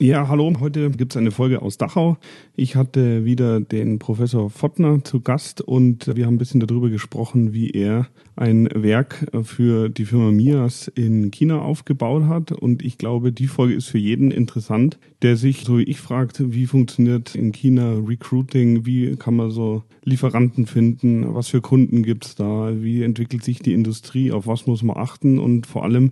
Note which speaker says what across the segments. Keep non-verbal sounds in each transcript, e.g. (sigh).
Speaker 1: Ja, hallo. Heute gibt es eine Folge aus Dachau. Ich hatte wieder den Professor Fottner zu Gast und wir haben ein bisschen darüber gesprochen, wie er ein Werk für die Firma Mias in China aufgebaut hat. Und ich glaube, die Folge ist für jeden interessant, der sich, so wie ich, fragt, wie funktioniert in China Recruiting, wie kann man so Lieferanten finden, was für Kunden gibt's da, wie entwickelt sich die Industrie, auf was muss man achten und vor allem,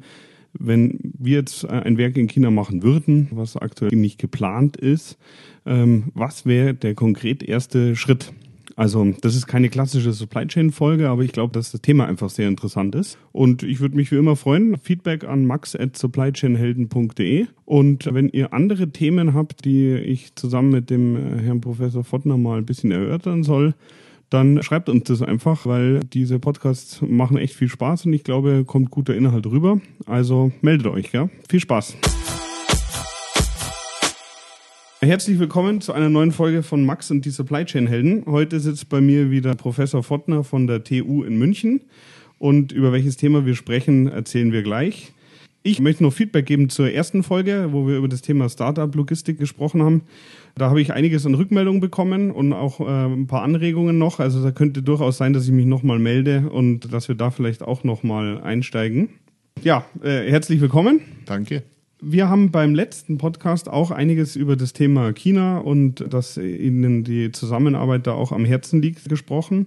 Speaker 1: wenn wir jetzt ein Werk in China machen würden, was aktuell nicht geplant ist, ähm, was wäre der konkret erste Schritt? Also, das ist keine klassische Supply Chain Folge, aber ich glaube, dass das Thema einfach sehr interessant ist. Und ich würde mich wie immer freuen. Feedback an max at supplychainhelden.de. Und wenn ihr andere Themen habt, die ich zusammen mit dem äh, Herrn Professor Fottner mal ein bisschen erörtern soll, dann schreibt uns das einfach, weil diese Podcasts machen echt viel Spaß und ich glaube, kommt guter Inhalt rüber. Also meldet euch, ja. Viel Spaß. Herzlich willkommen zu einer neuen Folge von Max und die Supply Chain Helden. Heute sitzt bei mir wieder Professor Fottner von der TU in München. Und über welches Thema wir sprechen, erzählen wir gleich. Ich möchte noch Feedback geben zur ersten Folge, wo wir über das Thema Startup-Logistik gesprochen haben. Da habe ich einiges an Rückmeldungen bekommen und auch äh, ein paar Anregungen noch. Also da könnte durchaus sein, dass ich mich nochmal melde und dass wir da vielleicht auch nochmal einsteigen. Ja, äh, herzlich willkommen.
Speaker 2: Danke.
Speaker 1: Wir haben beim letzten Podcast auch einiges über das Thema China und dass Ihnen die Zusammenarbeit da auch am Herzen liegt gesprochen.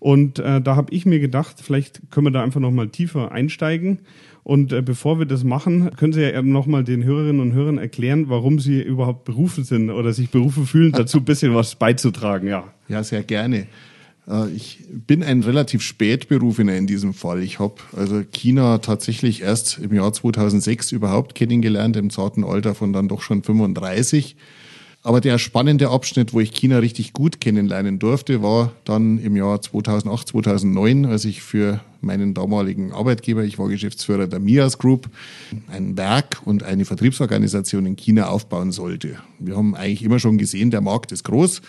Speaker 1: Und äh, da habe ich mir gedacht, vielleicht können wir da einfach nochmal tiefer einsteigen und äh, bevor wir das machen, können Sie ja nochmal den Hörerinnen und Hörern erklären, warum Sie überhaupt berufen sind oder sich berufen fühlen, dazu ein bisschen was beizutragen. Ja,
Speaker 2: ja sehr gerne. Äh, ich bin ein relativ Spätberufener in diesem Fall. Ich habe also China tatsächlich erst im Jahr 2006 überhaupt kennengelernt, im zarten Alter von dann doch schon 35. Aber der spannende Abschnitt, wo ich China richtig gut kennenlernen durfte, war dann im Jahr 2008, 2009, als ich für meinen damaligen Arbeitgeber, ich war Geschäftsführer der Mias Group, ein Werk und eine Vertriebsorganisation in China aufbauen sollte. Wir haben eigentlich immer schon gesehen, der Markt ist groß.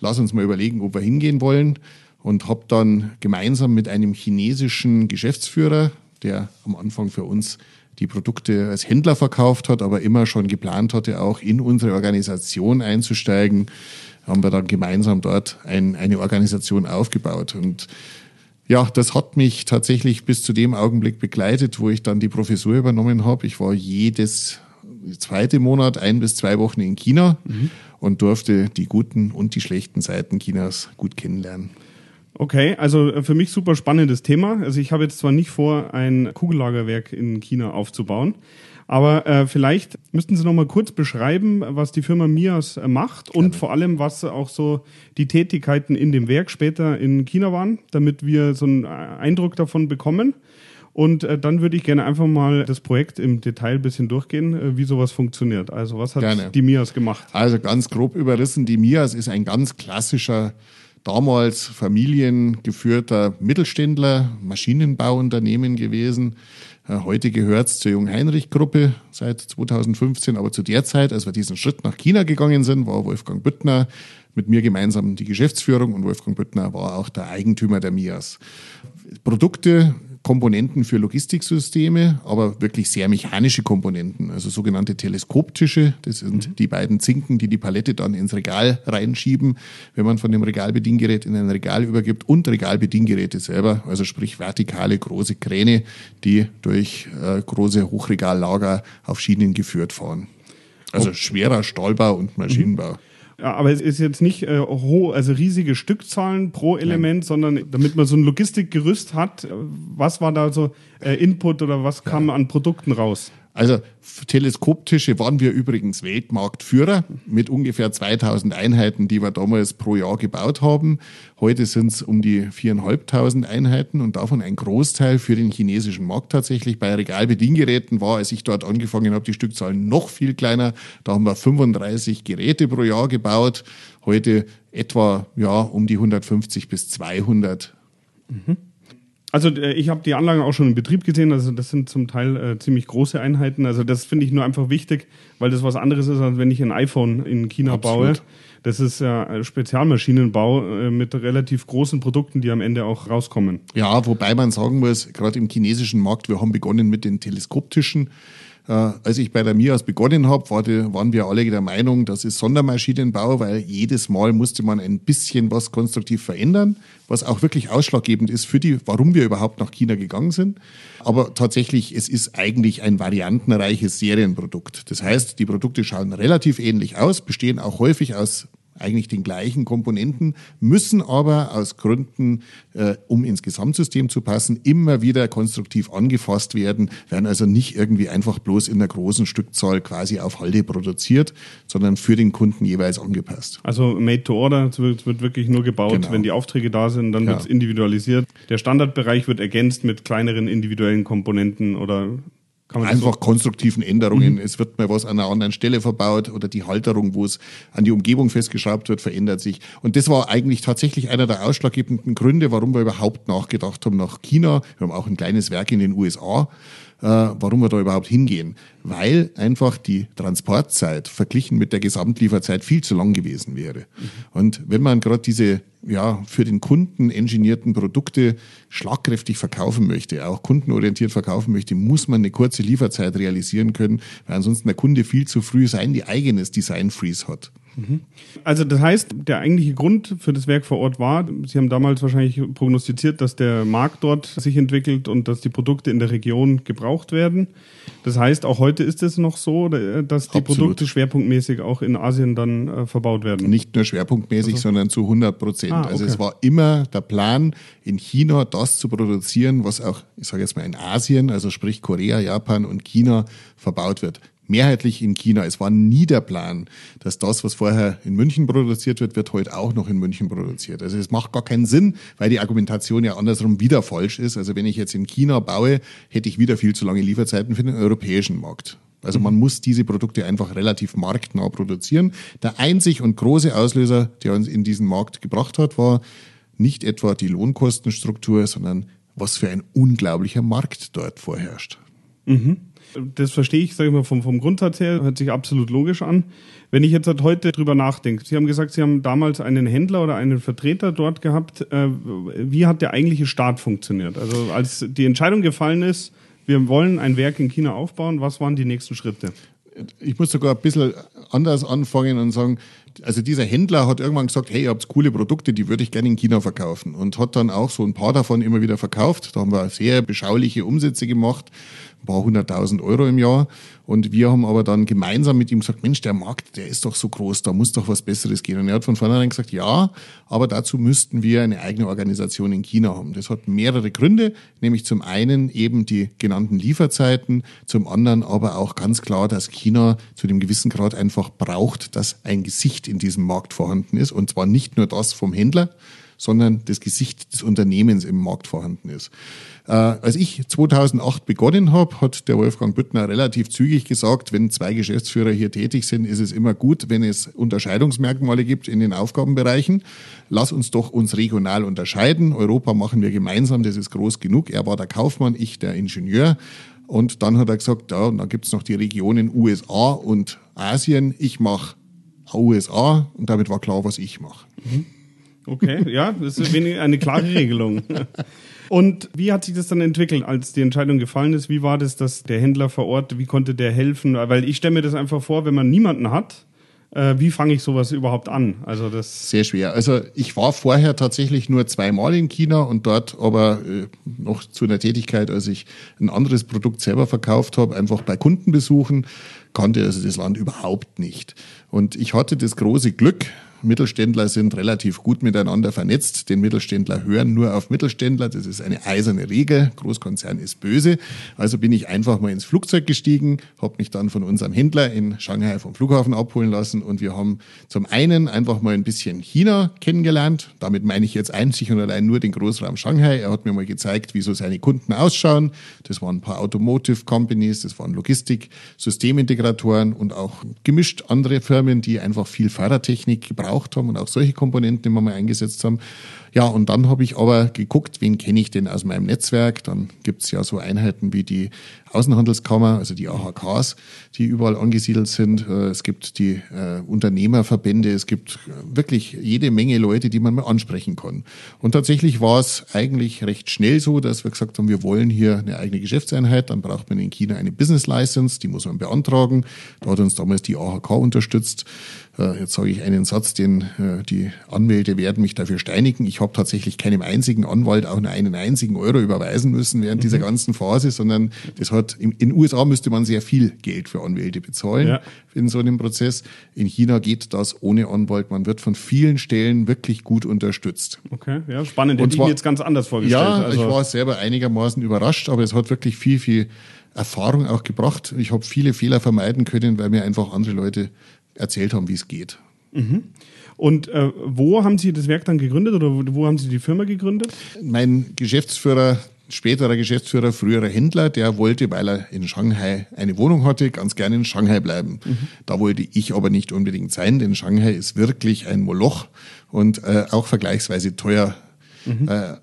Speaker 2: Lass uns mal überlegen, ob wir hingehen wollen. Und habe dann gemeinsam mit einem chinesischen Geschäftsführer, der am Anfang für uns die Produkte als Händler verkauft hat, aber immer schon geplant hatte, auch in unsere Organisation einzusteigen, haben wir dann gemeinsam dort ein, eine Organisation aufgebaut. Und ja, das hat mich tatsächlich bis zu dem Augenblick begleitet, wo ich dann die Professur übernommen habe. Ich war jedes zweite Monat ein bis zwei Wochen in China mhm. und durfte die guten und die schlechten Seiten Chinas gut kennenlernen.
Speaker 1: Okay, also äh, für mich super spannendes Thema. Also ich habe jetzt zwar nicht vor, ein Kugellagerwerk in China aufzubauen, aber äh, vielleicht müssten Sie noch mal kurz beschreiben, was die Firma Mias macht Gerne. und vor allem, was auch so die Tätigkeiten in dem Werk später in China waren, damit wir so einen äh, Eindruck davon bekommen. Und äh, dann würde ich gerne einfach mal das Projekt im Detail ein bisschen durchgehen, äh, wie sowas funktioniert. Also was hat gerne. die Mias gemacht?
Speaker 2: Also ganz grob überrissen, die Mias ist ein ganz klassischer damals familiengeführter Mittelständler, Maschinenbauunternehmen gewesen. Äh, heute gehört es zur Jung-Heinrich-Gruppe seit 2015, aber zu der Zeit, als wir diesen Schritt nach China gegangen sind, war Wolfgang Büttner mit mir gemeinsam die Geschäftsführung und Wolfgang Büttner war auch der Eigentümer der MIAS. Produkte Komponenten für Logistiksysteme, aber wirklich sehr mechanische Komponenten, also sogenannte Teleskoptische. Das sind mhm. die beiden Zinken, die die Palette dann ins Regal reinschieben, wenn man von dem Regalbediengerät in ein Regal übergibt und Regalbediengeräte selber, also sprich vertikale große Kräne, die durch äh, große Hochregallager auf Schienen geführt fahren. Also schwerer Stahlbau und Maschinenbau. Mhm.
Speaker 1: Ja, aber es ist jetzt nicht äh, hoch, also riesige Stückzahlen pro Element, Nein. sondern damit man so ein Logistikgerüst hat, was war da so äh, Input oder was kam ja. an Produkten raus?
Speaker 2: Also Teleskoptische waren wir übrigens Weltmarktführer mit ungefähr 2000 Einheiten, die wir damals pro Jahr gebaut haben. Heute sind es um die 4.500 Einheiten und davon ein Großteil für den chinesischen Markt tatsächlich. Bei Regalbediengeräten war, als ich dort angefangen habe, die Stückzahl noch viel kleiner. Da haben wir 35 Geräte pro Jahr gebaut. Heute etwa ja um die 150 bis 200.
Speaker 1: Mhm. Also äh, ich habe die Anlagen auch schon in Betrieb gesehen. Also das sind zum Teil äh, ziemlich große Einheiten. Also das finde ich nur einfach wichtig, weil das was anderes ist, als wenn ich ein iPhone in China Absolut. baue. Das ist ja Spezialmaschinenbau äh, mit relativ großen Produkten, die am Ende auch rauskommen.
Speaker 2: Ja, wobei man sagen muss, gerade im chinesischen Markt, wir haben begonnen mit den Teleskoptischen. Äh, als ich bei der MIAS begonnen habe, waren wir alle der Meinung, das ist Sondermaschinenbau, weil jedes Mal musste man ein bisschen was konstruktiv verändern, was auch wirklich ausschlaggebend ist für die, warum wir überhaupt nach China gegangen sind. Aber tatsächlich, es ist eigentlich ein variantenreiches Serienprodukt. Das heißt, die Produkte schauen relativ ähnlich aus, bestehen auch häufig aus eigentlich den gleichen Komponenten, müssen aber aus Gründen, äh, um ins Gesamtsystem zu passen, immer wieder konstruktiv angefasst werden, werden also nicht irgendwie einfach bloß in der großen Stückzahl quasi auf Halde produziert, sondern für den Kunden jeweils angepasst.
Speaker 1: Also made to order, es wird, wird wirklich nur gebaut, genau. wenn die Aufträge da sind, dann ja. wird es individualisiert. Der Standardbereich wird ergänzt mit kleineren individuellen Komponenten oder
Speaker 2: Einfach so? konstruktiven Änderungen. Mhm. Es wird mal was an einer anderen Stelle verbaut oder die Halterung, wo es an die Umgebung festgeschraubt wird, verändert sich. Und das war eigentlich tatsächlich einer der ausschlaggebenden Gründe, warum wir überhaupt nachgedacht haben nach China. Wir haben auch ein kleines Werk in den USA warum wir da überhaupt hingehen. Weil einfach die Transportzeit verglichen mit der Gesamtlieferzeit viel zu lang gewesen wäre. Und wenn man gerade diese ja, für den Kunden engineerten Produkte schlagkräftig verkaufen möchte, auch kundenorientiert verkaufen möchte, muss man eine kurze Lieferzeit realisieren können, weil ansonsten der Kunde viel zu früh sein eigenes Design Freeze hat.
Speaker 1: Also das heißt, der eigentliche Grund für das Werk vor Ort war, Sie haben damals wahrscheinlich prognostiziert, dass der Markt dort sich entwickelt und dass die Produkte in der Region gebraucht werden. Das heißt, auch heute ist es noch so, dass die Absolut. Produkte schwerpunktmäßig auch in Asien dann äh, verbaut werden.
Speaker 2: Nicht nur schwerpunktmäßig, also. sondern zu 100 Prozent. Ah, okay. Also es war immer der Plan, in China das zu produzieren, was auch, ich sage jetzt mal in Asien, also sprich Korea, Japan und China verbaut wird mehrheitlich in China. Es war nie der Plan, dass das, was vorher in München produziert wird, wird heute auch noch in München produziert. Also es macht gar keinen Sinn, weil die Argumentation ja andersrum wieder falsch ist. Also wenn ich jetzt in China baue, hätte ich wieder viel zu lange Lieferzeiten für den europäischen Markt. Also man muss diese Produkte einfach relativ marktnah produzieren. Der einzig und große Auslöser, der uns in diesen Markt gebracht hat, war nicht etwa die Lohnkostenstruktur, sondern was für ein unglaublicher Markt dort vorherrscht.
Speaker 1: Mhm. Das verstehe ich, sage ich mal, vom, vom Grundsatz her, hört sich absolut logisch an. Wenn ich jetzt halt heute drüber nachdenke, Sie haben gesagt, Sie haben damals einen Händler oder einen Vertreter dort gehabt. Äh, wie hat der eigentliche Start funktioniert? Also als die Entscheidung gefallen ist, wir wollen ein Werk in China aufbauen, was waren die nächsten Schritte?
Speaker 2: Ich muss sogar ein bisschen anders anfangen und sagen, also dieser Händler hat irgendwann gesagt, hey, ihr habt coole Produkte, die würde ich gerne in China verkaufen und hat dann auch so ein paar davon immer wieder verkauft. Da haben wir sehr beschauliche Umsätze gemacht ein paar hunderttausend Euro im Jahr. Und wir haben aber dann gemeinsam mit ihm gesagt, Mensch, der Markt, der ist doch so groß, da muss doch was Besseres gehen. Und er hat von vornherein gesagt, ja, aber dazu müssten wir eine eigene Organisation in China haben. Das hat mehrere Gründe, nämlich zum einen eben die genannten Lieferzeiten, zum anderen aber auch ganz klar, dass China zu dem gewissen Grad einfach braucht, dass ein Gesicht in diesem Markt vorhanden ist. Und zwar nicht nur das vom Händler, sondern das Gesicht des Unternehmens im Markt vorhanden ist. Äh, als ich 2008 begonnen habe, hat der Wolfgang Büttner relativ zügig gesagt, wenn zwei Geschäftsführer hier tätig sind, ist es immer gut, wenn es Unterscheidungsmerkmale gibt in den Aufgabenbereichen. Lass uns doch uns regional unterscheiden. Europa machen wir gemeinsam, das ist groß genug. Er war der Kaufmann, ich der Ingenieur. Und dann hat er gesagt, ja, dann gibt's noch die Regionen USA und Asien. Ich mache USA und damit war klar, was ich mache. Mhm.
Speaker 1: Okay, ja, das ist eine klare Regelung. Und wie hat sich das dann entwickelt, als die Entscheidung gefallen ist? Wie war das, dass der Händler vor Ort, wie konnte der helfen? Weil ich stelle mir das einfach vor, wenn man niemanden hat, äh, wie fange ich sowas überhaupt an?
Speaker 2: Also das sehr schwer. Also ich war vorher tatsächlich nur zweimal in China und dort aber äh, noch zu einer Tätigkeit, als ich ein anderes Produkt selber verkauft habe, einfach bei Kundenbesuchen kannte also das Land überhaupt nicht. Und ich hatte das große Glück, Mittelständler sind relativ gut miteinander vernetzt. Den Mittelständler hören nur auf Mittelständler. Das ist eine eiserne Regel. Großkonzern ist böse. Also bin ich einfach mal ins Flugzeug gestiegen, habe mich dann von unserem Händler in Shanghai vom Flughafen abholen lassen und wir haben zum einen einfach mal ein bisschen China kennengelernt. Damit meine ich jetzt einzig und allein nur den Großraum Shanghai. Er hat mir mal gezeigt, wie so seine Kunden ausschauen. Das waren ein paar Automotive Companies, das waren Logistik, Systemintegratoren und auch gemischt andere Firmen, die einfach viel Fahrertechnik gebraucht gebraucht haben und auch solche Komponenten immer mal eingesetzt haben. Ja, und dann habe ich aber geguckt, wen kenne ich denn aus meinem Netzwerk. Dann gibt's ja so Einheiten wie die Außenhandelskammer, also die AHKs, die überall angesiedelt sind. Äh, es gibt die äh, Unternehmerverbände, es gibt wirklich jede Menge Leute, die man mal ansprechen kann. Und tatsächlich war es eigentlich recht schnell so, dass wir gesagt haben, wir wollen hier eine eigene Geschäftseinheit. Dann braucht man in China eine Business License, die muss man beantragen. Da hat uns damals die AHK unterstützt. Äh, jetzt sage ich einen Satz, den äh, die Anwälte werden mich dafür steinigen. Ich habe tatsächlich keinem einzigen Anwalt auch nur einen einzigen Euro überweisen müssen während mhm. dieser ganzen Phase, sondern das hat in den USA müsste man sehr viel Geld für Anwälte bezahlen ja. in so einem Prozess. In China geht das ohne Anwalt. Man wird von vielen Stellen wirklich gut unterstützt.
Speaker 1: Okay, ja, spannend. Ich mir jetzt ganz anders vorgestellt.
Speaker 2: Ja, also. ich war selber einigermaßen überrascht, aber es hat wirklich viel, viel Erfahrung auch gebracht. Ich habe viele Fehler vermeiden können, weil mir einfach andere Leute erzählt haben, wie es geht.
Speaker 1: Mhm. Und äh, wo haben Sie das Werk dann gegründet oder wo, wo haben Sie die Firma gegründet?
Speaker 2: Mein Geschäftsführer späterer Geschäftsführer, früherer Händler, der wollte, weil er in Shanghai eine Wohnung hatte, ganz gerne in Shanghai bleiben. Mhm. Da wollte ich aber nicht unbedingt sein, denn Shanghai ist wirklich ein Moloch und äh, auch vergleichsweise teuer. Mhm. Äh,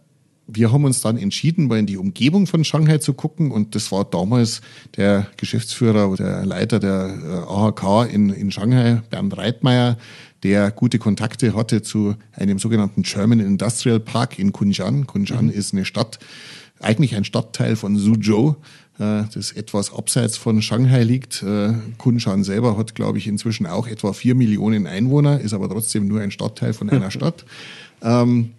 Speaker 2: wir haben uns dann entschieden, mal in die Umgebung von Shanghai zu gucken und das war damals der Geschäftsführer oder der Leiter der äh, AHK in, in Shanghai, Bernd Reitmeier, der gute Kontakte hatte zu einem sogenannten German Industrial Park in Kunjan. Kunjan mhm. ist eine Stadt, eigentlich ein Stadtteil von Suzhou, äh, das etwas abseits von Shanghai liegt. Äh, Kunshan selber hat, glaube ich, inzwischen auch etwa vier Millionen Einwohner, ist aber trotzdem nur ein Stadtteil von einer (laughs) Stadt. Ähm,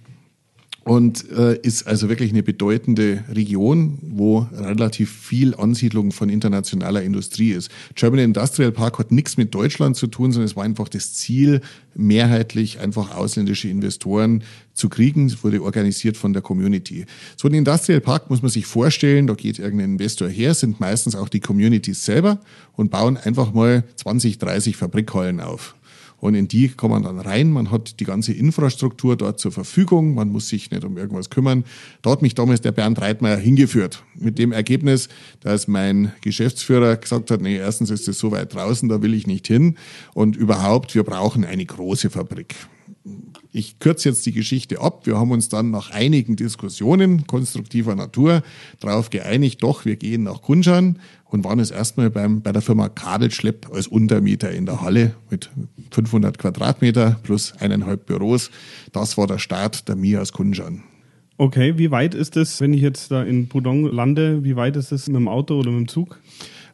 Speaker 2: und äh, ist also wirklich eine bedeutende Region, wo relativ viel Ansiedlung von internationaler Industrie ist. German Industrial Park hat nichts mit Deutschland zu tun, sondern es war einfach das Ziel, mehrheitlich einfach ausländische Investoren zu kriegen. Es wurde organisiert von der Community. So ein Industrial Park muss man sich vorstellen, da geht irgendein Investor her, sind meistens auch die Communities selber und bauen einfach mal 20, 30 Fabrikhallen auf. Und in die kann man dann rein. Man hat die ganze Infrastruktur dort zur Verfügung. Man muss sich nicht um irgendwas kümmern. Da hat mich damals der Bernd Reitmeier hingeführt. Mit dem Ergebnis, dass mein Geschäftsführer gesagt hat, nee, erstens ist es so weit draußen, da will ich nicht hin. Und überhaupt, wir brauchen eine große Fabrik. Ich kürze jetzt die Geschichte ab. Wir haben uns dann nach einigen Diskussionen konstruktiver Natur darauf geeinigt, doch, wir gehen nach Kunshan und waren es erstmal beim, bei der Firma Kabelschlepp als Untermieter in der Halle mit 500 Quadratmeter plus eineinhalb Büros. Das war der Start der Mia aus Kunshan.
Speaker 1: Okay, wie weit ist es, wenn ich jetzt da in Pudong lande, wie weit ist es mit dem Auto oder mit dem Zug?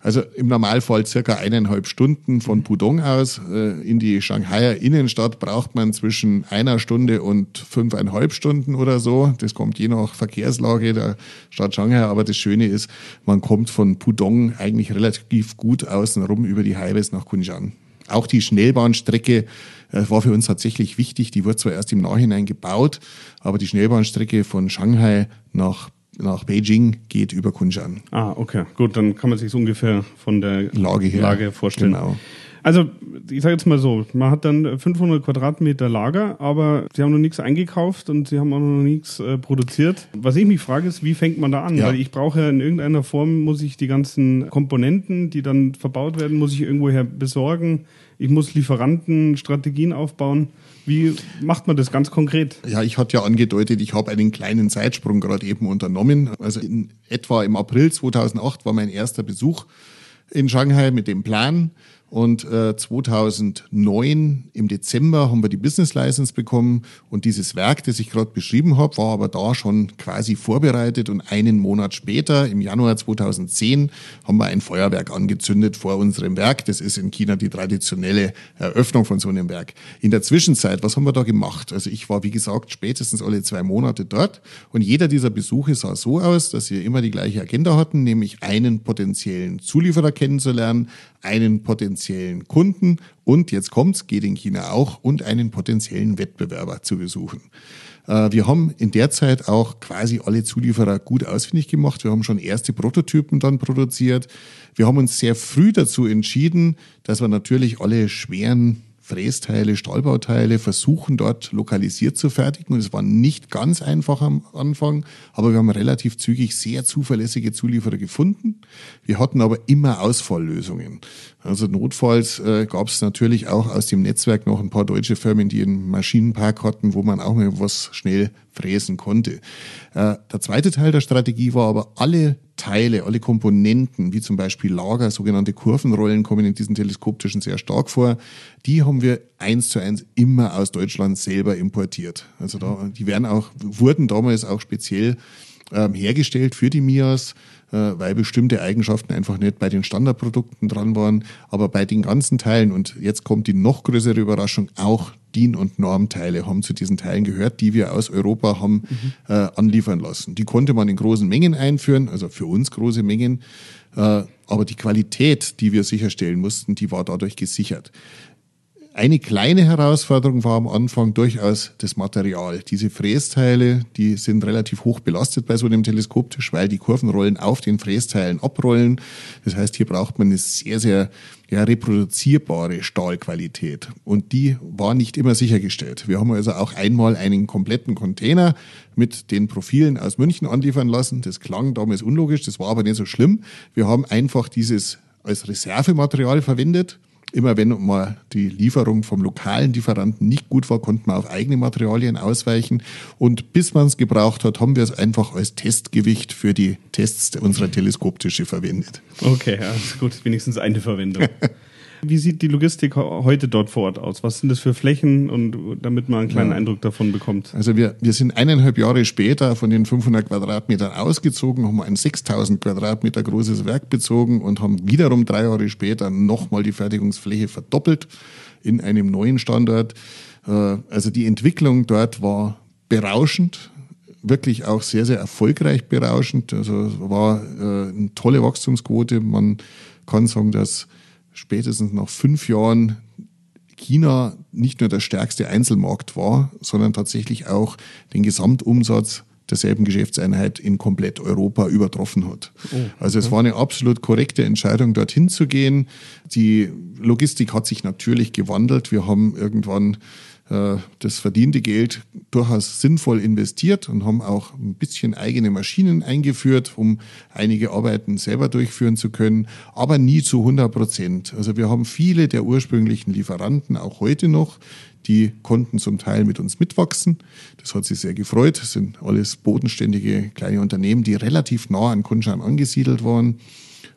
Speaker 2: Also im Normalfall circa eineinhalb Stunden von Pudong aus. Äh, in die Shanghaier Innenstadt braucht man zwischen einer Stunde und fünfeinhalb Stunden oder so. Das kommt je nach Verkehrslage der Stadt Shanghai. Aber das Schöne ist, man kommt von Pudong eigentlich relativ gut außenrum über die Highways nach Kunshan. Auch die Schnellbahnstrecke äh, war für uns tatsächlich wichtig. Die wurde zwar erst im Nachhinein gebaut, aber die Schnellbahnstrecke von Shanghai nach nach Beijing geht über Kunshan.
Speaker 1: Ah, okay. Gut, dann kann man sich ungefähr von der Lage, her. Lage vorstellen.
Speaker 2: Genau.
Speaker 1: Also, ich sage jetzt mal so, man hat dann 500 Quadratmeter Lager, aber sie haben noch nichts eingekauft und sie haben auch noch nichts äh, produziert. Was ich mich frage, ist, wie fängt man da an? Ja. Weil ich brauche ja in irgendeiner Form, muss ich die ganzen Komponenten, die dann verbaut werden, muss ich irgendwoher besorgen. Ich muss Lieferanten, Strategien aufbauen. Wie macht man das ganz konkret?
Speaker 2: Ja, ich hatte ja angedeutet, ich habe einen kleinen Zeitsprung gerade eben unternommen. Also in etwa im April 2008 war mein erster Besuch in Shanghai mit dem Plan, und äh, 2009 im Dezember haben wir die Business License bekommen und dieses Werk, das ich gerade beschrieben habe, war aber da schon quasi vorbereitet und einen Monat später, im Januar 2010, haben wir ein Feuerwerk angezündet vor unserem Werk. Das ist in China die traditionelle Eröffnung von so einem Werk. In der Zwischenzeit, was haben wir da gemacht? Also ich war, wie gesagt, spätestens alle zwei Monate dort und jeder dieser Besuche sah so aus, dass wir immer die gleiche Agenda hatten, nämlich einen potenziellen Zulieferer kennenzulernen, einen potenziellen Kunden und jetzt kommt's, geht in China auch, und einen potenziellen Wettbewerber zu besuchen. Äh, wir haben in der Zeit auch quasi alle Zulieferer gut ausfindig gemacht. Wir haben schon erste Prototypen dann produziert. Wir haben uns sehr früh dazu entschieden, dass wir natürlich alle schweren Frästeile, Stahlbauteile versuchen dort lokalisiert zu fertigen. Es war nicht ganz einfach am Anfang, aber wir haben relativ zügig sehr zuverlässige Zulieferer gefunden. Wir hatten aber immer Ausfalllösungen. Also notfalls äh, gab es natürlich auch aus dem Netzwerk noch ein paar deutsche Firmen, die einen Maschinenpark hatten, wo man auch mal was schnell fräsen konnte. Äh, der zweite Teil der Strategie war aber alle Teile, alle Komponenten, wie zum Beispiel Lager, sogenannte Kurvenrollen, kommen in diesen teleskoptischen sehr stark vor. Die haben wir eins zu eins immer aus Deutschland selber importiert. Also da, die werden auch, wurden damals auch speziell ähm, hergestellt für die MIAs weil bestimmte Eigenschaften einfach nicht bei den Standardprodukten dran waren. Aber bei den ganzen Teilen, und jetzt kommt die noch größere Überraschung, auch DIN- und Normteile haben zu diesen Teilen gehört, die wir aus Europa haben mhm. äh, anliefern lassen. Die konnte man in großen Mengen einführen, also für uns große Mengen. Äh, aber die Qualität, die wir sicherstellen mussten, die war dadurch gesichert. Eine kleine Herausforderung war am Anfang durchaus das Material. Diese Frästeile, die sind relativ hoch belastet bei so einem Teleskoptisch, weil die Kurvenrollen auf den Frästeilen abrollen. Das heißt, hier braucht man eine sehr, sehr ja, reproduzierbare Stahlqualität. Und die war nicht immer sichergestellt. Wir haben also auch einmal einen kompletten Container mit den Profilen aus München anliefern lassen. Das klang damals unlogisch, das war aber nicht so schlimm. Wir haben einfach dieses als Reservematerial verwendet Immer wenn mal die Lieferung vom lokalen Lieferanten nicht gut war, konnte man auf eigene Materialien ausweichen. Und bis man es gebraucht hat, haben wir es einfach als Testgewicht für die Tests unserer Teleskoptische verwendet.
Speaker 1: Okay, ja, gut, wenigstens eine Verwendung. (laughs) Wie sieht die Logistik heute dort vor Ort aus? Was sind das für Flächen und damit man einen kleinen ja. Eindruck davon bekommt?
Speaker 2: Also wir, wir sind eineinhalb Jahre später von den 500 Quadratmetern ausgezogen, haben ein 6000 Quadratmeter großes Werk bezogen und haben wiederum drei Jahre später nochmal die Fertigungsfläche verdoppelt in einem neuen Standort. Äh, also die Entwicklung dort war berauschend, wirklich auch sehr, sehr erfolgreich berauschend. Also war äh, eine tolle Wachstumsquote. Man kann sagen, dass spätestens nach fünf Jahren China nicht nur der stärkste Einzelmarkt war, sondern tatsächlich auch den Gesamtumsatz derselben Geschäftseinheit in komplett Europa übertroffen hat. Oh, okay. Also es war eine absolut korrekte Entscheidung, dorthin zu gehen. Die Logistik hat sich natürlich gewandelt. Wir haben irgendwann äh, das verdiente Geld durchaus sinnvoll investiert und haben auch ein bisschen eigene Maschinen eingeführt, um einige Arbeiten selber durchführen zu können, aber nie zu 100 Prozent. Also wir haben viele der ursprünglichen Lieferanten auch heute noch, die konnten zum Teil mit uns mitwachsen. Das hat sie sehr gefreut. Das sind alles bodenständige kleine Unternehmen, die relativ nah an Kunshan angesiedelt waren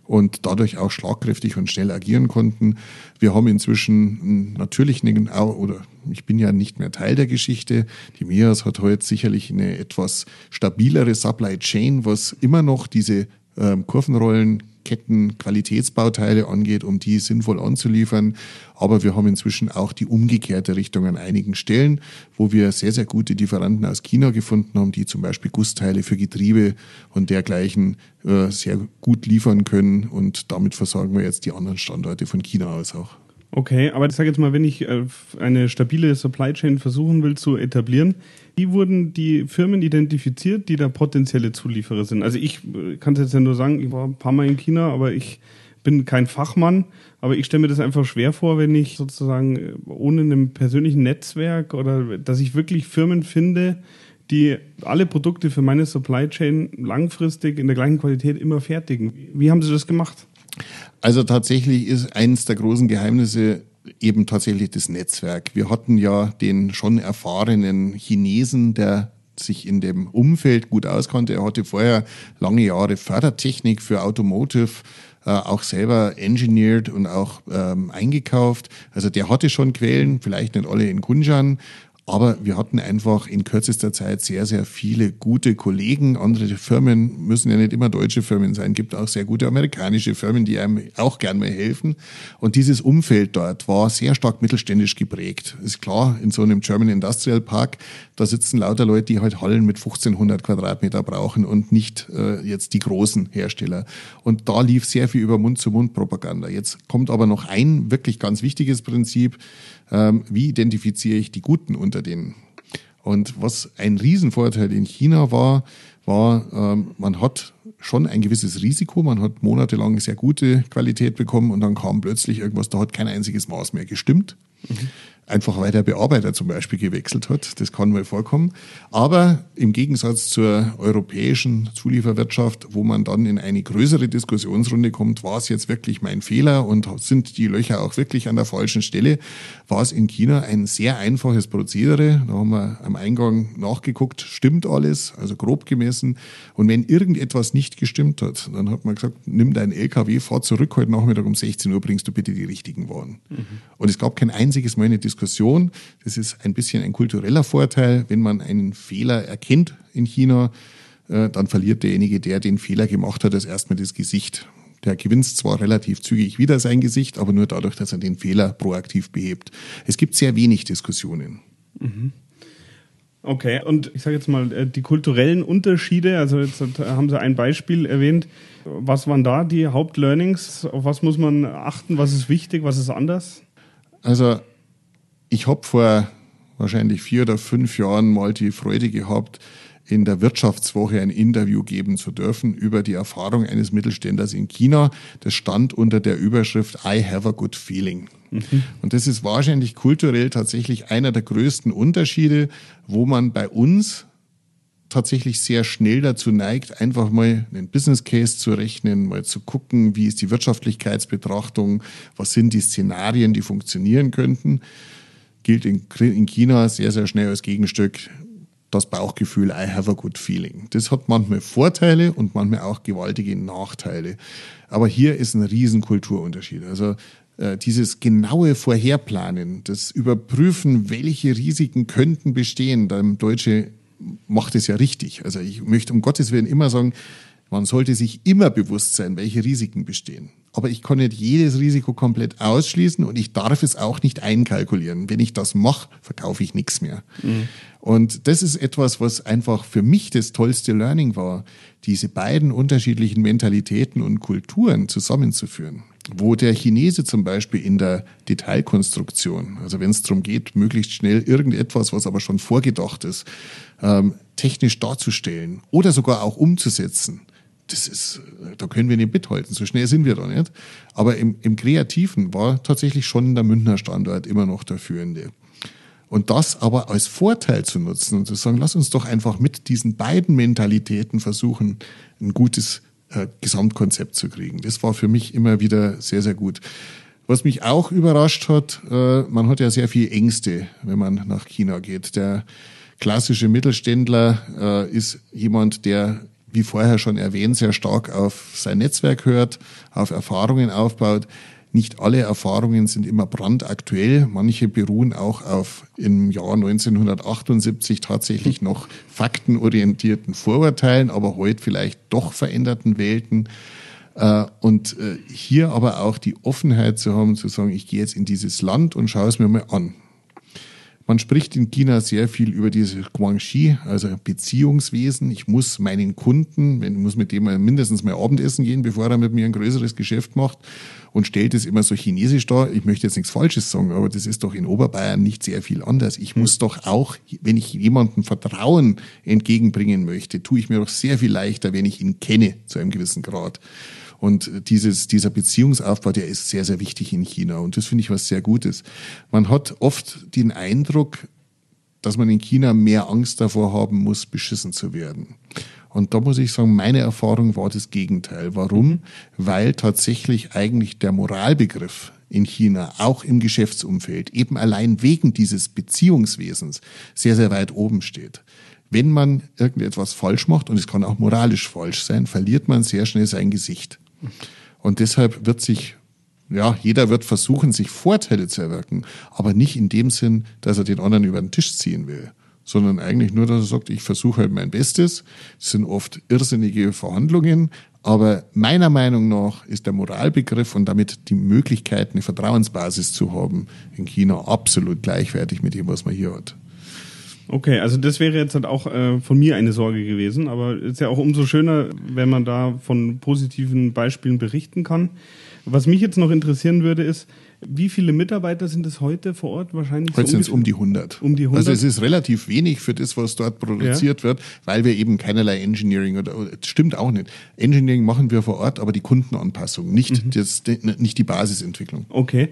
Speaker 2: und dadurch auch schlagkräftig und schnell agieren konnten. Wir haben inzwischen natürlich eine, oder ich bin ja nicht mehr Teil der Geschichte. Die Mias hat heute sicherlich eine etwas stabilere Supply Chain, was immer noch diese ähm, Kurvenrollen Ketten Qualitätsbauteile angeht, um die sinnvoll anzuliefern. Aber wir haben inzwischen auch die umgekehrte Richtung an einigen Stellen, wo wir sehr, sehr gute Lieferanten aus China gefunden haben, die zum Beispiel Gussteile für Getriebe und dergleichen äh, sehr gut liefern können. Und damit versorgen wir jetzt die anderen Standorte von China aus auch.
Speaker 1: Okay, aber ich sage jetzt mal, wenn ich äh, eine stabile Supply Chain versuchen will zu etablieren, wie wurden die Firmen identifiziert, die da potenzielle Zulieferer sind? Also ich äh, kann es jetzt ja nur sagen, ich war ein paar Mal in China, aber ich bin kein Fachmann, aber ich stelle mir das einfach schwer vor, wenn ich sozusagen äh, ohne einem persönlichen Netzwerk oder dass ich wirklich Firmen finde, die alle Produkte für meine Supply Chain langfristig in der gleichen Qualität immer fertigen. Wie haben Sie das gemacht?
Speaker 2: Also tatsächlich ist eines der großen Geheimnisse eben tatsächlich das Netzwerk. Wir hatten ja den schon erfahrenen Chinesen, der sich in dem Umfeld gut auskannte. Er hatte vorher lange Jahre Fördertechnik für Automotive äh, auch selber engineered und auch ähm, eingekauft. Also der hatte schon Quellen, vielleicht nicht alle in Kunshan, aber wir hatten einfach in kürzester Zeit sehr, sehr viele gute Kollegen. Andere Firmen müssen ja nicht immer deutsche Firmen sein, gibt auch sehr gute amerikanische Firmen, die einem auch gern mal helfen. Und dieses Umfeld dort war sehr stark mittelständisch geprägt. Ist klar, in so einem German Industrial Park, da sitzen lauter Leute, die halt Hallen mit 1500 Quadratmeter brauchen und nicht äh, jetzt die großen Hersteller. Und da lief sehr viel über Mund-zu-Mund-Propaganda. Jetzt kommt aber noch ein wirklich ganz wichtiges Prinzip ähm, wie identifiziere ich die Guten unter denen. Und was ein Riesenvorteil in China war, war, ähm, man hat schon ein gewisses Risiko, man hat monatelang sehr gute Qualität bekommen und dann kam plötzlich irgendwas, da hat kein einziges Maß mehr gestimmt. Mhm. Einfach weil der Bearbeiter zum Beispiel gewechselt hat. Das kann mal vorkommen. Aber im Gegensatz zur europäischen Zulieferwirtschaft, wo man dann in eine größere Diskussionsrunde kommt, war es jetzt wirklich mein Fehler und sind die Löcher auch wirklich an der falschen Stelle, war es in China ein sehr einfaches Prozedere. Da haben wir am Eingang nachgeguckt, stimmt alles, also grob gemessen. Und wenn irgendetwas nicht gestimmt hat, dann hat man gesagt, nimm deinen LKW, fahr zurück, heute Nachmittag um 16 Uhr bringst du bitte die richtigen Waren. Mhm. Und es gab kein einziges Mal eine Diskussion. Das ist ein bisschen ein kultureller Vorteil. Wenn man einen Fehler erkennt in China, äh, dann verliert derjenige, der den Fehler gemacht hat, das erstmal das Gesicht. Der gewinnt zwar relativ zügig wieder sein Gesicht, aber nur dadurch, dass er den Fehler proaktiv behebt. Es gibt sehr wenig Diskussionen. Mhm.
Speaker 1: Okay, und ich sage jetzt mal, äh, die kulturellen Unterschiede, also jetzt haben Sie ein Beispiel erwähnt. Was waren da die Hauptlearnings? Auf was muss man achten? Was ist wichtig? Was ist anders?
Speaker 2: Also ich habe vor wahrscheinlich vier oder fünf Jahren mal die Freude gehabt, in der Wirtschaftswoche ein Interview geben zu dürfen über die Erfahrung eines Mittelständlers in China. Das stand unter der Überschrift I have a good feeling. Mhm. Und das ist wahrscheinlich kulturell tatsächlich einer der größten Unterschiede, wo man bei uns tatsächlich sehr schnell dazu neigt, einfach mal einen Business Case zu rechnen, mal zu gucken, wie ist die Wirtschaftlichkeitsbetrachtung, was sind die Szenarien, die funktionieren könnten gilt in, in China sehr, sehr schnell als Gegenstück das Bauchgefühl, I have a good feeling. Das hat manchmal Vorteile und manchmal auch gewaltige Nachteile. Aber hier ist ein riesen Kulturunterschied. Also äh, dieses genaue Vorherplanen, das Überprüfen, welche Risiken könnten bestehen, der Deutsche macht es ja richtig. Also ich möchte um Gottes Willen immer sagen, man sollte sich immer bewusst sein, welche Risiken bestehen. Aber ich kann nicht jedes Risiko komplett ausschließen und ich darf es auch nicht einkalkulieren. Wenn ich das mache, verkaufe ich nichts mehr. Mhm. Und das ist etwas, was einfach für mich das tollste Learning war, diese beiden unterschiedlichen Mentalitäten und Kulturen zusammenzuführen. Wo der Chinese zum Beispiel in der Detailkonstruktion, also wenn es darum geht, möglichst schnell irgendetwas, was aber schon vorgedacht ist, ähm, technisch darzustellen oder sogar auch umzusetzen, das ist, da können wir nicht mithalten, so schnell sind wir da nicht. Aber im, im Kreativen war tatsächlich schon der Münchner Standort immer noch der führende. Und das aber als Vorteil zu nutzen und zu sagen, lass uns doch einfach mit diesen beiden Mentalitäten versuchen, ein gutes äh, Gesamtkonzept zu kriegen. Das war für mich immer wieder sehr, sehr gut. Was mich auch überrascht hat, äh, man hat ja sehr viel Ängste, wenn man nach China geht. Der klassische Mittelständler äh, ist jemand, der wie vorher schon erwähnt, sehr stark auf sein Netzwerk hört, auf Erfahrungen aufbaut. Nicht alle Erfahrungen sind immer brandaktuell. Manche beruhen auch auf im Jahr 1978 tatsächlich noch faktenorientierten Vorurteilen, aber heute vielleicht doch veränderten Welten. Äh, und äh, hier aber auch die Offenheit zu haben, zu sagen, ich gehe jetzt in dieses Land und schaue es mir mal an. Man spricht in China sehr viel über diese Guangxi, also Beziehungswesen. Ich muss meinen Kunden, ich muss mit dem mindestens mal Abendessen gehen, bevor er mit mir ein größeres Geschäft macht und stellt es immer so chinesisch dar. Ich möchte jetzt nichts Falsches sagen, aber das ist doch in Oberbayern nicht sehr viel anders. Ich muss doch auch, wenn ich jemandem Vertrauen entgegenbringen möchte, tue ich mir doch sehr viel leichter, wenn ich ihn kenne zu einem gewissen Grad. Und dieses, dieser Beziehungsaufbau, der ist sehr, sehr wichtig in China. Und das finde ich was sehr Gutes. Man hat oft den Eindruck, dass man in China mehr Angst davor haben muss, beschissen zu werden. Und da muss ich sagen, meine Erfahrung war das Gegenteil. Warum? Weil tatsächlich eigentlich der Moralbegriff in China, auch im Geschäftsumfeld, eben allein wegen dieses Beziehungswesens sehr, sehr weit oben steht wenn man irgendetwas falsch macht, und es kann auch moralisch falsch sein, verliert man sehr schnell sein Gesicht. Und deshalb wird sich, ja, jeder wird versuchen, sich Vorteile zu erwirken, aber nicht in dem Sinn, dass er den anderen über den Tisch ziehen will, sondern eigentlich nur, dass er sagt, ich versuche halt mein Bestes. Das sind oft irrsinnige Verhandlungen, aber meiner Meinung nach ist der Moralbegriff und damit die Möglichkeit, eine Vertrauensbasis zu haben, in China absolut gleichwertig mit dem, was man hier hat.
Speaker 1: Okay, also das wäre jetzt halt auch äh, von mir eine Sorge gewesen, aber es ist ja auch umso schöner, wenn man da von positiven Beispielen berichten kann. Was mich jetzt noch interessieren würde, ist, Wie viele Mitarbeiter sind es heute vor Ort? Wahrscheinlich
Speaker 2: heute so sind es um die 100.
Speaker 1: Um die 100.
Speaker 2: Also es ist relativ wenig für das, was dort produziert ja. wird, weil wir eben keinerlei Engineering oder, oder stimmt auch nicht. Engineering machen wir vor Ort, aber die Kundenanpassung, nicht, mhm. das, nicht die Basisentwicklung.
Speaker 1: Okay.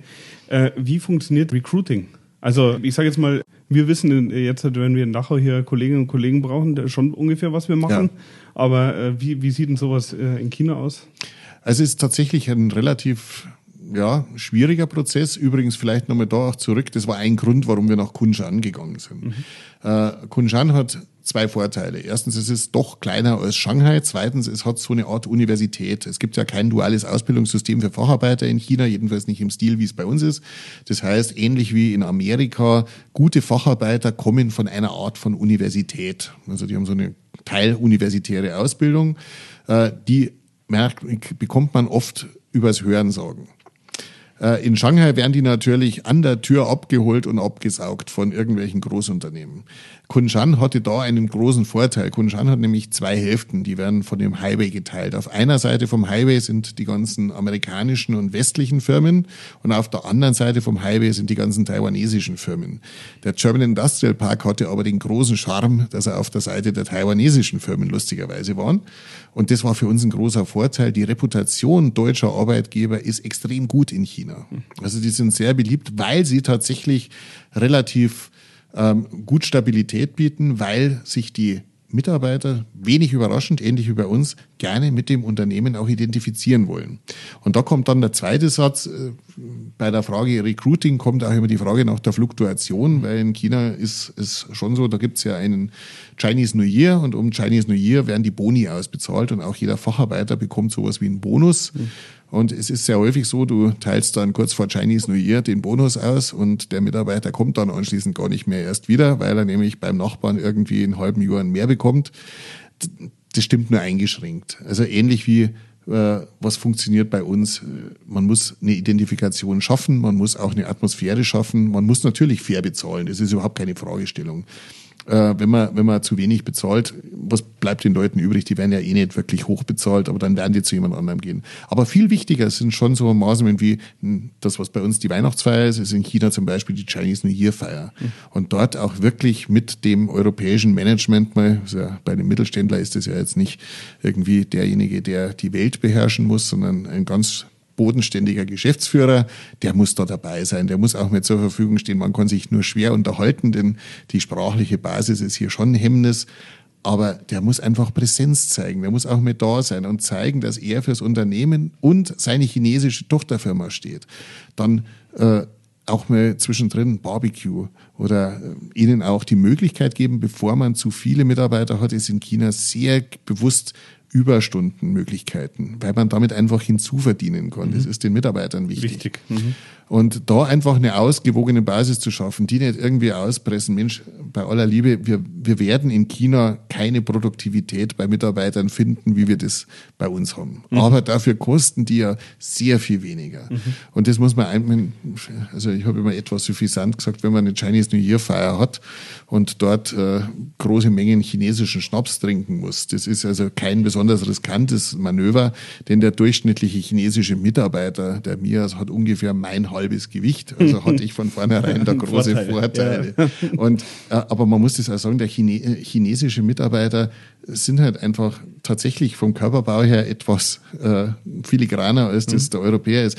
Speaker 1: Äh, wie funktioniert Recruiting? Also ich sage jetzt mal, wir wissen jetzt, wenn wir in Dachau hier Kolleginnen und Kollegen brauchen, schon ungefähr, was wir machen. Ja. Aber äh, wie, wie sieht denn sowas äh, in China aus?
Speaker 2: Also es ist tatsächlich ein relativ ja, schwieriger Prozess. Übrigens vielleicht nochmal da auch zurück. Das war ein Grund, warum wir nach Kunshan gegangen sind. Mhm. Äh, Kunshan hat zwei Vorteile. Erstens, es ist doch kleiner als Shanghai. Zweitens, es hat so eine Art Universität. Es gibt ja kein duales Ausbildungssystem für Facharbeiter in China, jedenfalls nicht im Stil, wie es bei uns ist. Das heißt, ähnlich wie in Amerika, gute Facharbeiter kommen von einer Art von Universität. Also die haben so eine teiluniversitäre Ausbildung. Äh, die merkt, bekommt man oft übers Hörensagen. Äh, in Shanghai werden die natürlich an der Tür abgeholt und abgesaugt von irgendwelchen Großunternehmen. Kunshan hatte da einen großen Vorteil. Kunshan hat nämlich zwei Hälften, die werden von dem Highway geteilt. Auf einer Seite vom Highway sind die ganzen amerikanischen und westlichen Firmen und auf der anderen Seite vom Highway sind die ganzen taiwanesischen Firmen. Der German Industrial Park hatte aber den großen Charme, dass er auf der Seite der taiwanesischen Firmen lustigerweise war. Und das war für uns ein großer Vorteil. Die Reputation deutscher Arbeitgeber ist extrem gut in China. Also die sind sehr beliebt, weil sie tatsächlich relativ ähm, gut Stabilität bieten, weil sich die Mitarbeiter, wenig überraschend, ähnlich wie bei uns, gerne mit dem Unternehmen auch identifizieren wollen. Und da kommt dann der zweite Satz. Äh, bei der Frage Recruiting kommt auch immer die Frage nach der Fluktuation, weil in China ist es schon so, da gibt es ja einen Chinese New Year und um Chinese New Year werden die Boni ausbezahlt und auch jeder Facharbeiter bekommt sowas wie einen Bonus. Mhm. Und es ist sehr häufig so, du teilst dann kurz vor Chinese New Year den Bonus aus und der Mitarbeiter kommt dann anschließend gar nicht mehr erst wieder, weil er nämlich beim Nachbarn irgendwie in halben Jahren mehr bekommt. Das stimmt nur eingeschränkt. Also ähnlich wie äh, was funktioniert bei uns. Man muss eine Identifikation schaffen, man muss auch eine Atmosphäre schaffen, man muss natürlich fair bezahlen. Das ist überhaupt keine Fragestellung äh, wenn, man, wenn man zu wenig bezahlt, was bleibt den Leuten übrig? Die werden ja eh nicht wirklich hoch bezahlt, aber dann werden die zu jemand anderem gehen. Aber viel wichtiger sind schon so Maßnahmen wie hm, das, was bei uns die Weihnachtsfeier ist, ist in China zum Beispiel die Chinese New Year Feier. Mhm. Und dort auch wirklich mit dem europäischen Management mal, also bei einem Mittelständler ist das ja jetzt nicht irgendwie derjenige, der die Welt beherrschen muss, sondern ein ganz bodenständiger Geschäftsführer, der muss da dabei sein, der muss auch mit zur Verfügung stehen. Man kann sich nur schwer unterhalten, denn die sprachliche Basis ist hier schon ein Hemmnis. Aber der muss einfach Präsenz zeigen, der muss auch mit da sein und zeigen, dass er fürs Unternehmen und seine chinesische Tochterfirma steht. Dann äh, auch mal zwischendrin Barbecue oder äh, ihnen auch die Möglichkeit geben, bevor man zu viele Mitarbeiter hat, ist in China sehr bewusst Überstundenmöglichkeiten, weil man damit einfach hinzuverdienen kann. Mhm. Das ist den Mitarbeitern wichtig. Wichtig. Mhm. Und da einfach eine ausgewogene Basis zu schaffen, die nicht irgendwie auspressen. Mensch, bei aller Liebe, wir, wir werden in China keine Produktivität bei Mitarbeitern finden, wie wir das bei uns haben. Mhm. Aber dafür kosten die ja sehr viel weniger. Mhm. Und das muss man einmal, also ich habe immer etwas suffisant gesagt, wenn man eine Chinese New Year Feier hat und dort äh, große Mengen chinesischen Schnaps trinken muss. Das ist also kein besonders riskantes Manöver, denn der durchschnittliche chinesische Mitarbeiter, der MIAS, hat ungefähr mein halbes Gewicht. Also hatte (laughs) ich von vornherein da große Vorteile. Vorteile. Ja. Und, äh, aber man muss das auch sagen, der Chine chinesische Mitarbeiter sind halt einfach tatsächlich vom Körperbau her etwas äh, filigraner, als das mhm. der Europäer ist.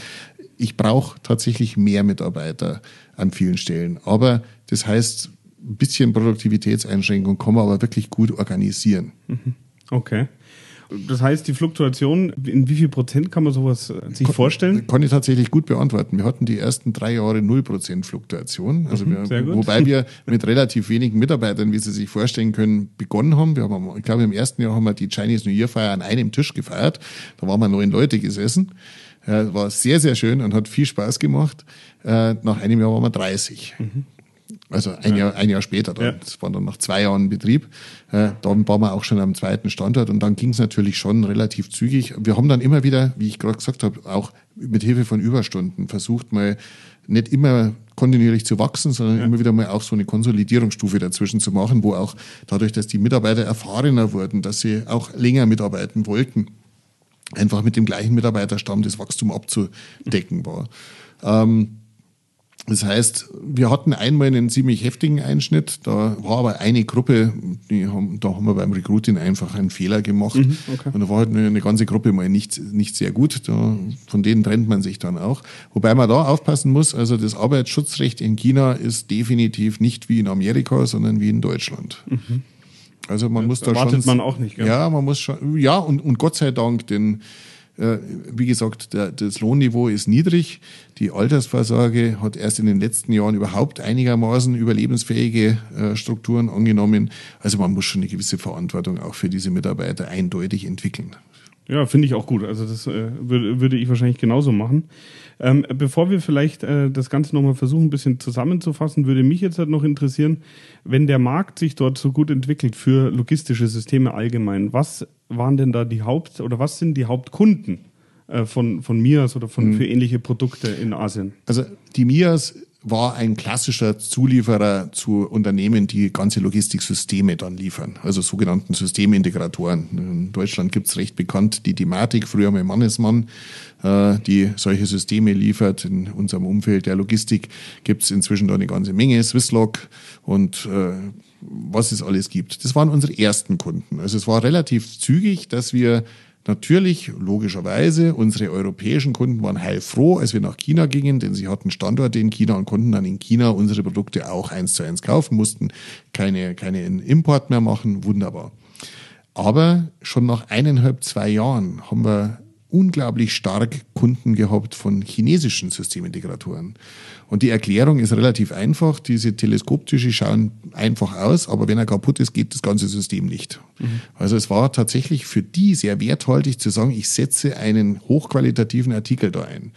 Speaker 2: Ich brauche tatsächlich mehr Mitarbeiter an vielen Stellen. Aber das heißt, ein bisschen Produktivitätseinschränkung kann man aber wirklich gut organisieren.
Speaker 1: Mhm. Okay. Das heißt, die Fluktuation, in wie viel Prozent kann man sowas äh, sich vorstellen?
Speaker 2: Kann ich tatsächlich gut beantworten. Wir hatten die ersten drei Jahre 0 Prozent Fluktuation. Also mhm, wir, wobei wir mit relativ wenigen Mitarbeitern, wie Sie sich vorstellen können, begonnen haben. Wir haben, ich glaube, im ersten Jahr haben wir die Chinese New Year Feier an einem Tisch gefeiert. Da waren wir neun Leute gesessen. War sehr, sehr schön und hat viel Spaß gemacht. Äh, nach einem Jahr waren wir 30. Mhm. Also ein, ja. Jahr, ein Jahr später, dann, ja. das war dann nach zwei Jahren Betrieb. Äh, dann waren wir auch schon am zweiten Standort und dann ging es natürlich schon relativ zügig. Wir haben dann immer wieder, wie ich gerade gesagt habe, auch mit Hilfe von Überstunden versucht, mal nicht immer kontinuierlich zu wachsen, sondern ja. immer wieder mal auch so eine Konsolidierungsstufe dazwischen zu machen, wo auch dadurch, dass die Mitarbeiter erfahrener wurden, dass sie auch länger mitarbeiten wollten, einfach mit dem gleichen Mitarbeiterstamm das Wachstum abzudecken war. Ähm, das heißt, wir hatten einmal einen ziemlich heftigen Einschnitt. Da war aber eine Gruppe, die haben, da haben wir beim Recruiting einfach einen Fehler gemacht. Mhm, okay. Und da war halt eine, ganze Gruppe mal nicht, nicht sehr gut. Da, von denen trennt man sich dann auch. Wobei man da aufpassen muss, also das Arbeitsschutzrecht in China ist definitiv nicht wie in Amerika, sondern wie in Deutschland. Mhm. Also man ja, muss da
Speaker 1: schon. Erwartet man auch nicht,
Speaker 2: gell? Ja, man muss schon, ja, und, und Gott sei Dank, denn wie gesagt, das Lohnniveau ist niedrig. Die Altersvorsorge hat erst in den letzten Jahren überhaupt einigermaßen überlebensfähige äh, Strukturen angenommen. Also man muss schon eine gewisse Verantwortung auch für diese Mitarbeiter eindeutig entwickeln.
Speaker 1: Ja, finde ich auch gut. Also das äh, würde, würde ich wahrscheinlich genauso machen. Ähm, bevor wir vielleicht äh, das Ganze nochmal versuchen, ein bisschen zusammenzufassen, würde mich jetzt halt noch interessieren, wenn der Markt sich dort so gut entwickelt für logistische Systeme allgemein, was waren denn da die Haupt- oder was sind die Hauptkunden äh, von, von MIAS oder von, mhm. für ähnliche Produkte in Asien?
Speaker 2: Also die MIAS war ein klassischer Zulieferer zu Unternehmen, die ganze Logistiksysteme dann liefern, also sogenannten Systemintegratoren. In Deutschland gibt's recht bekannt die Thematik, früher mal Mannesmann, äh, die solche Systeme liefert. In unserem Umfeld der Logistik gibt's inzwischen da eine ganze Menge, Swisslog und äh, was es alles gibt. Das waren unsere ersten Kunden. Also es war relativ zügig, dass wir Natürlich, logischerweise, unsere europäischen Kunden waren heilfroh, als wir nach China gingen, denn sie hatten Standorte in China und konnten dann in China unsere Produkte auch eins zu eins kaufen, mussten keine, keine Import mehr machen. Wunderbar. Aber schon nach eineinhalb, zwei Jahren haben wir unglaublich stark Kunden gehabt von chinesischen Systemintegratoren. Und die Erklärung ist relativ einfach. Diese Teleskoptische schauen einfach aus, aber wenn er kaputt ist, geht das ganze System nicht. Mhm. Also es war tatsächlich für die sehr werthaltig zu sagen, ich setze einen hochqualitativen Artikel da ein.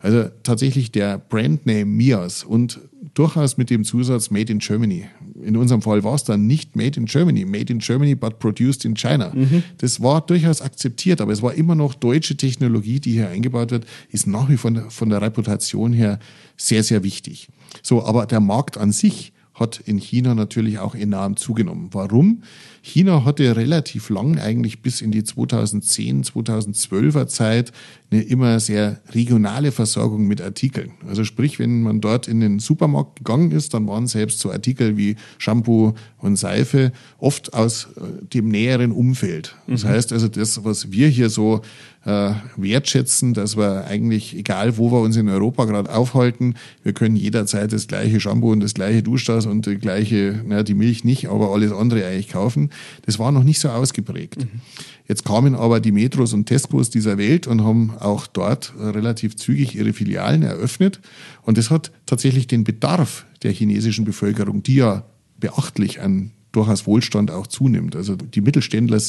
Speaker 2: Also tatsächlich der Brandname Mias und durchaus mit dem Zusatz Made in Germany. In unserem Fall war es dann nicht Made in Germany, Made in Germany, but produced in China. Mhm. Das war durchaus akzeptiert, aber es war immer noch deutsche Technologie, die hier eingebaut wird, ist nach wie vor von der Reputation her sehr, sehr wichtig. So, aber der Markt an sich hat in China natürlich auch enorm zugenommen. Warum? China hatte relativ lang, eigentlich bis in die 2010, 2012er Zeit, eine immer sehr regionale Versorgung mit Artikeln. Also sprich, wenn man dort in den Supermarkt gegangen ist, dann waren selbst so Artikel wie Shampoo und Seife oft aus äh, dem näheren Umfeld. Das mhm. heißt also, das, was wir hier so äh, wertschätzen, dass wir eigentlich, egal wo wir uns in Europa gerade aufhalten, wir können jederzeit das gleiche Shampoo und das gleiche Duschdas und die gleiche, naja, die Milch nicht, aber alles andere eigentlich kaufen. Das war noch nicht so ausgeprägt. Mhm. Jetzt kamen aber die Metros und Tescos dieser Welt und haben auch dort relativ zügig ihre Filialen eröffnet. Und das hat tatsächlich den Bedarf der chinesischen Bevölkerung, die ja beachtlich an durchaus Wohlstand auch zunimmt. Also die Mittelständler,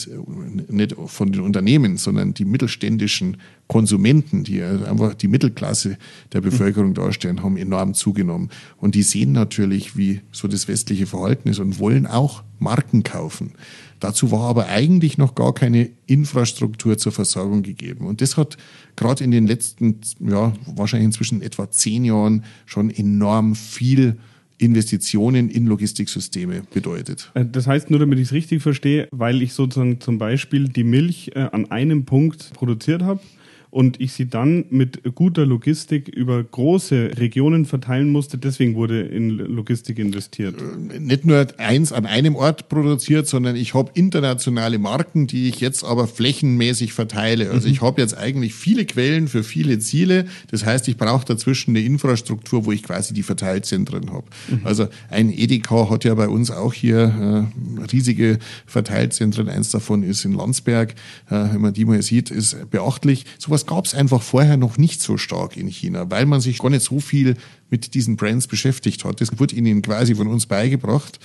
Speaker 2: nicht von den Unternehmen, sondern die mittelständischen Konsumenten, die einfach die Mittelklasse der Bevölkerung darstellen, haben enorm zugenommen. Und die sehen natürlich, wie so das westliche Verhalten ist und wollen auch Marken kaufen. Dazu war aber eigentlich noch gar keine Infrastruktur zur Versorgung gegeben. Und das hat gerade in den letzten, ja, wahrscheinlich inzwischen etwa zehn Jahren schon enorm viel Investitionen in Logistiksysteme bedeutet.
Speaker 1: Äh, das heißt, nur damit ich es richtig verstehe, weil ich sozusagen zum Beispiel die Milch äh, an einem Punkt produziert habe und ich sie dann mit guter Logistik über große Regionen verteilen musste. Deswegen wurde in Logistik investiert.
Speaker 2: Äh, nicht nur eins an einem Ort produziert, sondern ich habe internationale Marken, die ich jetzt aber flächenmäßig verteile. Also mhm. ich habe jetzt eigentlich viele Quellen für viele Ziele. Das heißt, ich brauche dazwischen eine Infrastruktur, wo ich quasi die Verteilzentren habe. Mhm. Also ein Edeka hat ja bei uns auch hier äh, riesige Verteilzentren. Eins davon ist in Landsberg. Äh, wenn man die mal sieht, ist beachtlich. Sowas gab es einfach vorher noch nicht so stark in China, weil man sich gar nicht so viel mit diesen Brands beschäftigt hat. Das wurde ihnen quasi von uns beigebracht.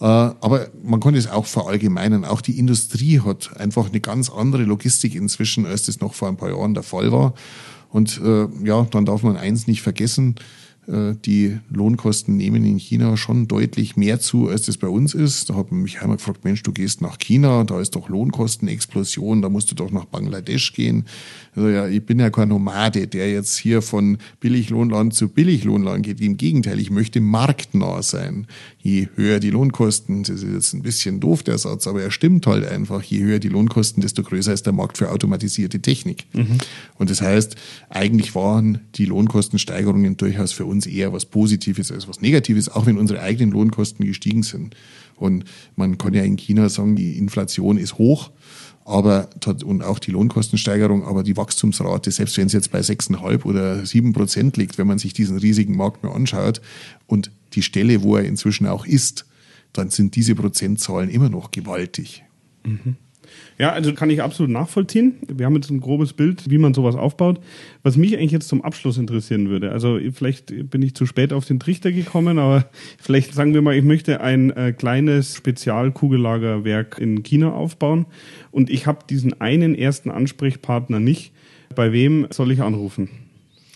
Speaker 2: Äh, aber man kann es auch verallgemeinern. Auch die Industrie hat einfach eine ganz andere Logistik inzwischen, als das noch vor ein paar Jahren der Fall war. Und äh, ja, dann darf man eins nicht vergessen. Äh, die Lohnkosten nehmen in China schon deutlich mehr zu, als das bei uns ist. Da hat mich einmal gefragt, Mensch, du gehst nach China, da ist doch Lohnkostenexplosion, da musst du doch nach Bangladesch gehen. Also ja, ich bin ja kein Nomade, der jetzt hier von Billiglohnland zu Billiglohnland geht. Im Gegenteil, ich möchte marktnah sein. Je höher die Lohnkosten, das ist jetzt ein bisschen doof der Satz, aber er stimmt halt einfach, je höher die Lohnkosten, desto größer ist der Markt für automatisierte Technik. Mhm. Und das heißt, eigentlich waren die Lohnkostensteigerungen durchaus für uns eher was Positives als was Negatives, auch wenn unsere eigenen Lohnkosten gestiegen sind. Und man kann ja in China sagen, die Inflation ist hoch aber und auch die Lohnkostensteigerung, aber die Wachstumsrate, selbst wenn es jetzt bei 6,5 oder 7 Prozent liegt, wenn man sich diesen riesigen Markt mal anschaut und die Stelle, wo er inzwischen auch ist, dann sind diese Prozentzahlen immer noch gewaltig.
Speaker 1: Mhm. Ja, also kann ich absolut nachvollziehen. Wir haben jetzt ein grobes Bild, wie man sowas aufbaut. Was mich eigentlich jetzt zum Abschluss interessieren würde, also vielleicht bin ich zu spät auf den Trichter gekommen, aber (laughs) vielleicht sagen wir mal, ich möchte ein äh, kleines Spezialkugellagerwerk in China aufbauen und ich habe diesen einen ersten Ansprechpartner nicht. Bei wem soll ich anrufen?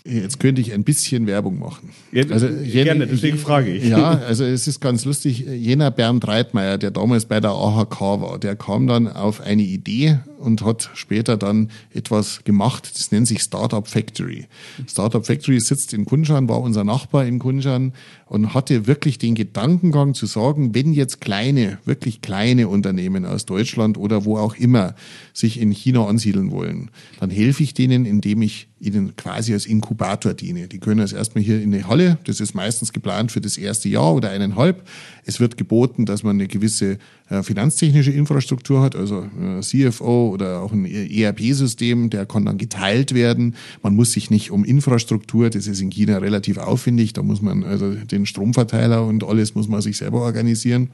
Speaker 2: Jetzt könnte ich ein bisschen Werbung machen.
Speaker 1: Also, gerne, deswegen frage ich.
Speaker 2: Ja, also es ist ganz lustig. Jener Bernd Reitmeier, der damals bei der AHK war, der kam dann auf eine Idee und hat später dann etwas gemacht, das nennt sich Startup Factory. Startup Factory sitzt in Kunshan, war unser Nachbar in Kunshan und hatte wirklich den Gedankengang zu sagen, wenn jetzt kleine, wirklich kleine Unternehmen aus Deutschland oder wo auch immer sich in China ansiedeln wollen, dann helfe ich denen, indem ich ihnen quasi als Inkubator diene. Die können als erstmal hier in eine Halle, das ist meistens geplant für das erste Jahr oder eineinhalb. Es wird geboten, dass man eine gewisse äh, finanztechnische Infrastruktur hat, also äh, CFO oder auch ein ERP-System, der kann dann geteilt werden. Man muss sich nicht um Infrastruktur, das ist in China relativ aufwendig, da muss man also den Stromverteiler und alles muss man sich selber organisieren.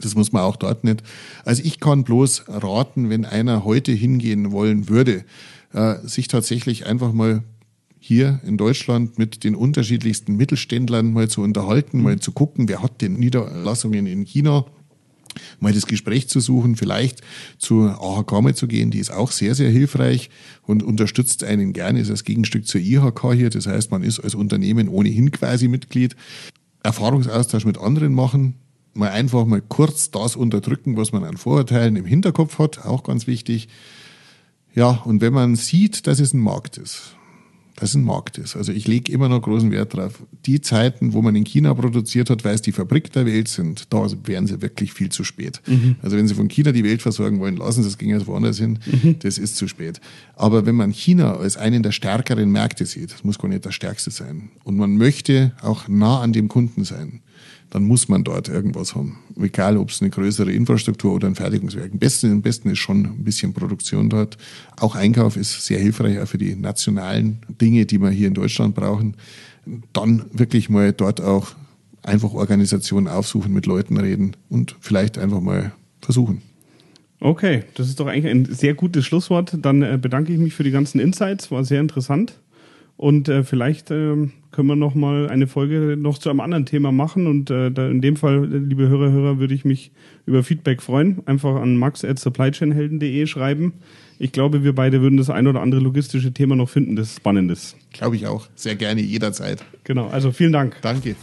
Speaker 2: Das muss man auch dort nicht. Also ich kann bloß raten, wenn einer heute hingehen wollen würde, äh, sich tatsächlich einfach mal hier in Deutschland mit den unterschiedlichsten Mittelständlern mal zu unterhalten, mal zu gucken, wer hat denn Niederlassungen in China mal das Gespräch zu suchen, vielleicht zur AHK zu gehen, die ist auch sehr, sehr hilfreich und unterstützt einen gerne, ist das Gegenstück zur IHK hier, das heißt, man ist als Unternehmen ohnehin quasi Mitglied. Erfahrungsaustausch mit anderen machen, mal einfach mal kurz das unterdrücken, was man an Vorurteilen im Hinterkopf hat, auch ganz wichtig. Ja, und wenn man sieht, dass es ein Markt ist, dass ein Markt ist. Also ich lege immer noch großen Wert drauf. Die Zeiten, wo man in China produziert hat, weil es die Fabrik der Welt sind, da wären sie wirklich viel zu spät. Mhm. Also wenn sie von China die Welt versorgen wollen, lassen sie es, ging jetzt woanders hin, mhm. das ist zu spät. Aber wenn man China als einen der stärkeren Märkte sieht, das muss gar nicht der stärkste sein, und man möchte auch nah an dem Kunden sein, dann muss man dort irgendwas haben. Egal, ob es eine größere Infrastruktur oder ein Fertigungswerk. Am besten, am besten ist schon ein bisschen Produktion dort. Auch Einkauf ist sehr hilfreich, auch für die nationalen Dinge, die wir hier in Deutschland brauchen. Dann wirklich mal dort auch einfach Organisationen aufsuchen, mit Leuten reden und vielleicht einfach mal versuchen.
Speaker 1: Okay, das ist doch eigentlich ein sehr gutes Schlusswort. Dann äh, bedanke ich mich für die ganzen Insights, war sehr interessant. Und äh, vielleicht äh, können wir noch mal eine Folge noch zu einem anderen Thema machen. Und äh, in dem Fall, liebe Hörer, Hörer, würde ich mich über Feedback freuen. Einfach an max at supplychainhelden.de schreiben. Ich glaube, wir beide würden das ein oder andere logistische Thema noch finden, das spannend ist.
Speaker 2: Glaube ich auch. Sehr gerne, jederzeit.
Speaker 1: Genau, also vielen Dank.
Speaker 2: Danke.